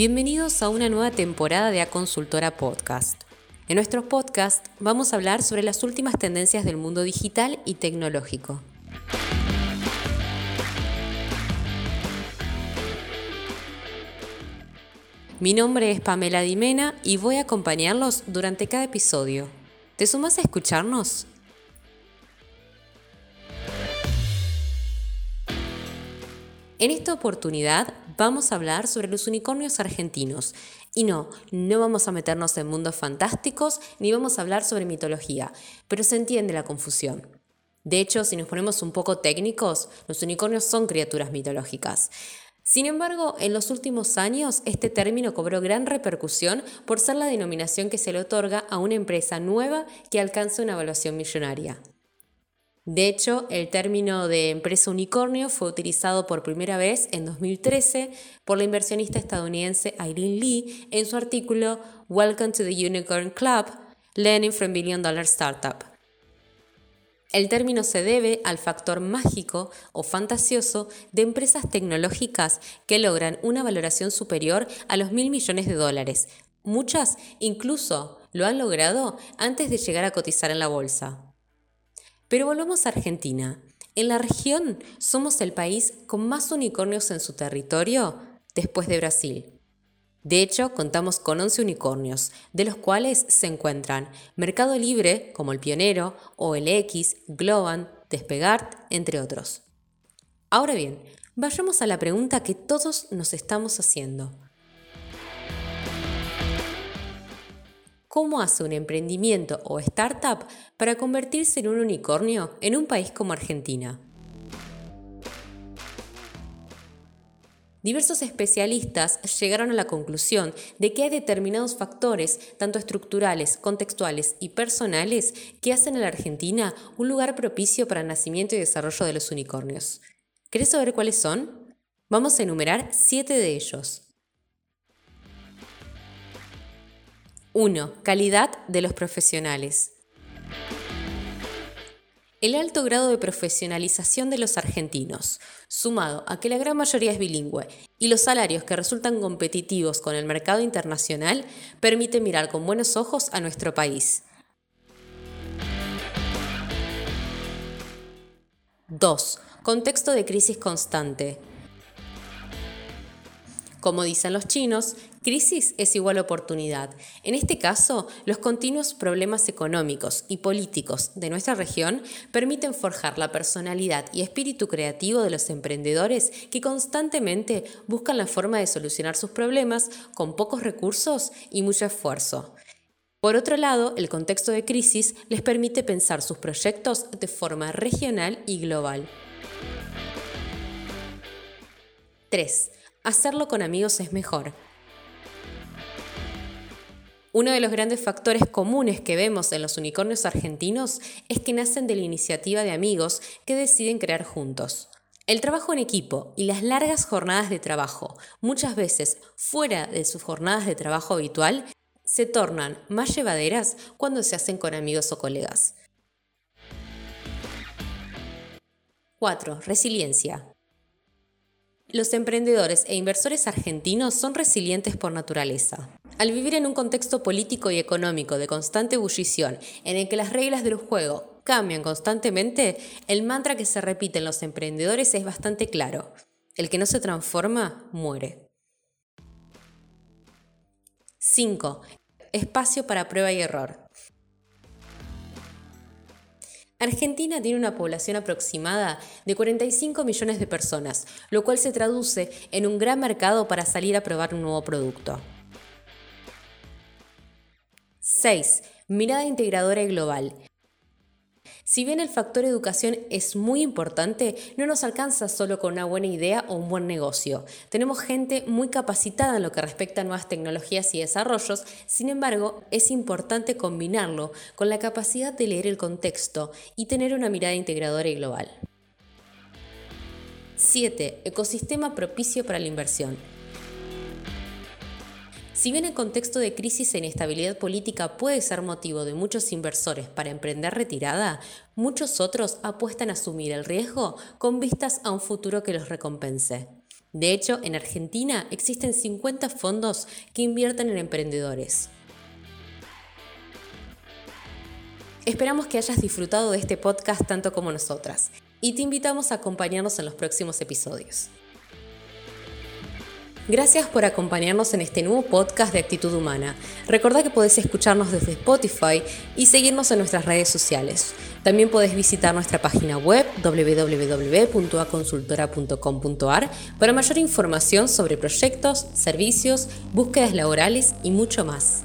Bienvenidos a una nueva temporada de A Consultora Podcast. En nuestro podcast vamos a hablar sobre las últimas tendencias del mundo digital y tecnológico. Mi nombre es Pamela Dimena y voy a acompañarlos durante cada episodio. ¿Te sumas a escucharnos? En esta oportunidad vamos a hablar sobre los unicornios argentinos. Y no, no vamos a meternos en mundos fantásticos ni vamos a hablar sobre mitología, pero se entiende la confusión. De hecho, si nos ponemos un poco técnicos, los unicornios son criaturas mitológicas. Sin embargo, en los últimos años este término cobró gran repercusión por ser la denominación que se le otorga a una empresa nueva que alcanza una evaluación millonaria. De hecho, el término de empresa unicornio fue utilizado por primera vez en 2013 por la inversionista estadounidense Irene Lee en su artículo Welcome to the Unicorn Club, Learning from Billion Dollar Startup. El término se debe al factor mágico o fantasioso de empresas tecnológicas que logran una valoración superior a los mil millones de dólares. Muchas incluso lo han logrado antes de llegar a cotizar en la bolsa. Pero volvamos a Argentina. En la región somos el país con más unicornios en su territorio después de Brasil. De hecho, contamos con 11 unicornios, de los cuales se encuentran Mercado Libre, como el Pionero, OLX, Globan, Despegart, entre otros. Ahora bien, vayamos a la pregunta que todos nos estamos haciendo. Cómo hace un emprendimiento o startup para convertirse en un unicornio en un país como Argentina. Diversos especialistas llegaron a la conclusión de que hay determinados factores, tanto estructurales, contextuales y personales, que hacen a la Argentina un lugar propicio para el nacimiento y desarrollo de los unicornios. ¿Querés saber cuáles son? Vamos a enumerar siete de ellos. 1. Calidad de los profesionales. El alto grado de profesionalización de los argentinos, sumado a que la gran mayoría es bilingüe y los salarios que resultan competitivos con el mercado internacional, permite mirar con buenos ojos a nuestro país. 2. Contexto de crisis constante. Como dicen los chinos, crisis es igual oportunidad. En este caso, los continuos problemas económicos y políticos de nuestra región permiten forjar la personalidad y espíritu creativo de los emprendedores que constantemente buscan la forma de solucionar sus problemas con pocos recursos y mucho esfuerzo. Por otro lado, el contexto de crisis les permite pensar sus proyectos de forma regional y global. 3 hacerlo con amigos es mejor. Uno de los grandes factores comunes que vemos en los unicornios argentinos es que nacen de la iniciativa de amigos que deciden crear juntos. El trabajo en equipo y las largas jornadas de trabajo, muchas veces fuera de sus jornadas de trabajo habitual, se tornan más llevaderas cuando se hacen con amigos o colegas. 4. Resiliencia. Los emprendedores e inversores argentinos son resilientes por naturaleza. Al vivir en un contexto político y económico de constante ebullición, en el que las reglas del juego cambian constantemente, el mantra que se repite en los emprendedores es bastante claro. El que no se transforma, muere. 5. Espacio para prueba y error. Argentina tiene una población aproximada de 45 millones de personas, lo cual se traduce en un gran mercado para salir a probar un nuevo producto. 6. Mirada integradora y global. Si bien el factor educación es muy importante, no nos alcanza solo con una buena idea o un buen negocio. Tenemos gente muy capacitada en lo que respecta a nuevas tecnologías y desarrollos, sin embargo, es importante combinarlo con la capacidad de leer el contexto y tener una mirada integradora y global. 7. Ecosistema propicio para la inversión. Si bien el contexto de crisis e inestabilidad política puede ser motivo de muchos inversores para emprender retirada, muchos otros apuestan a asumir el riesgo con vistas a un futuro que los recompense. De hecho, en Argentina existen 50 fondos que invierten en emprendedores. Esperamos que hayas disfrutado de este podcast tanto como nosotras y te invitamos a acompañarnos en los próximos episodios. Gracias por acompañarnos en este nuevo podcast de Actitud Humana. Recordá que podés escucharnos desde Spotify y seguirnos en nuestras redes sociales. También podés visitar nuestra página web www.aconsultora.com.ar para mayor información sobre proyectos, servicios, búsquedas laborales y mucho más.